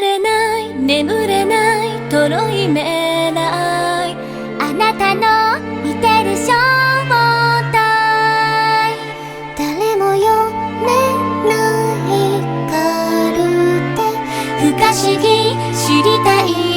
れない眠れないとろいない。あなたの見てる正体誰も読めないカルテ。不可思議知りたい。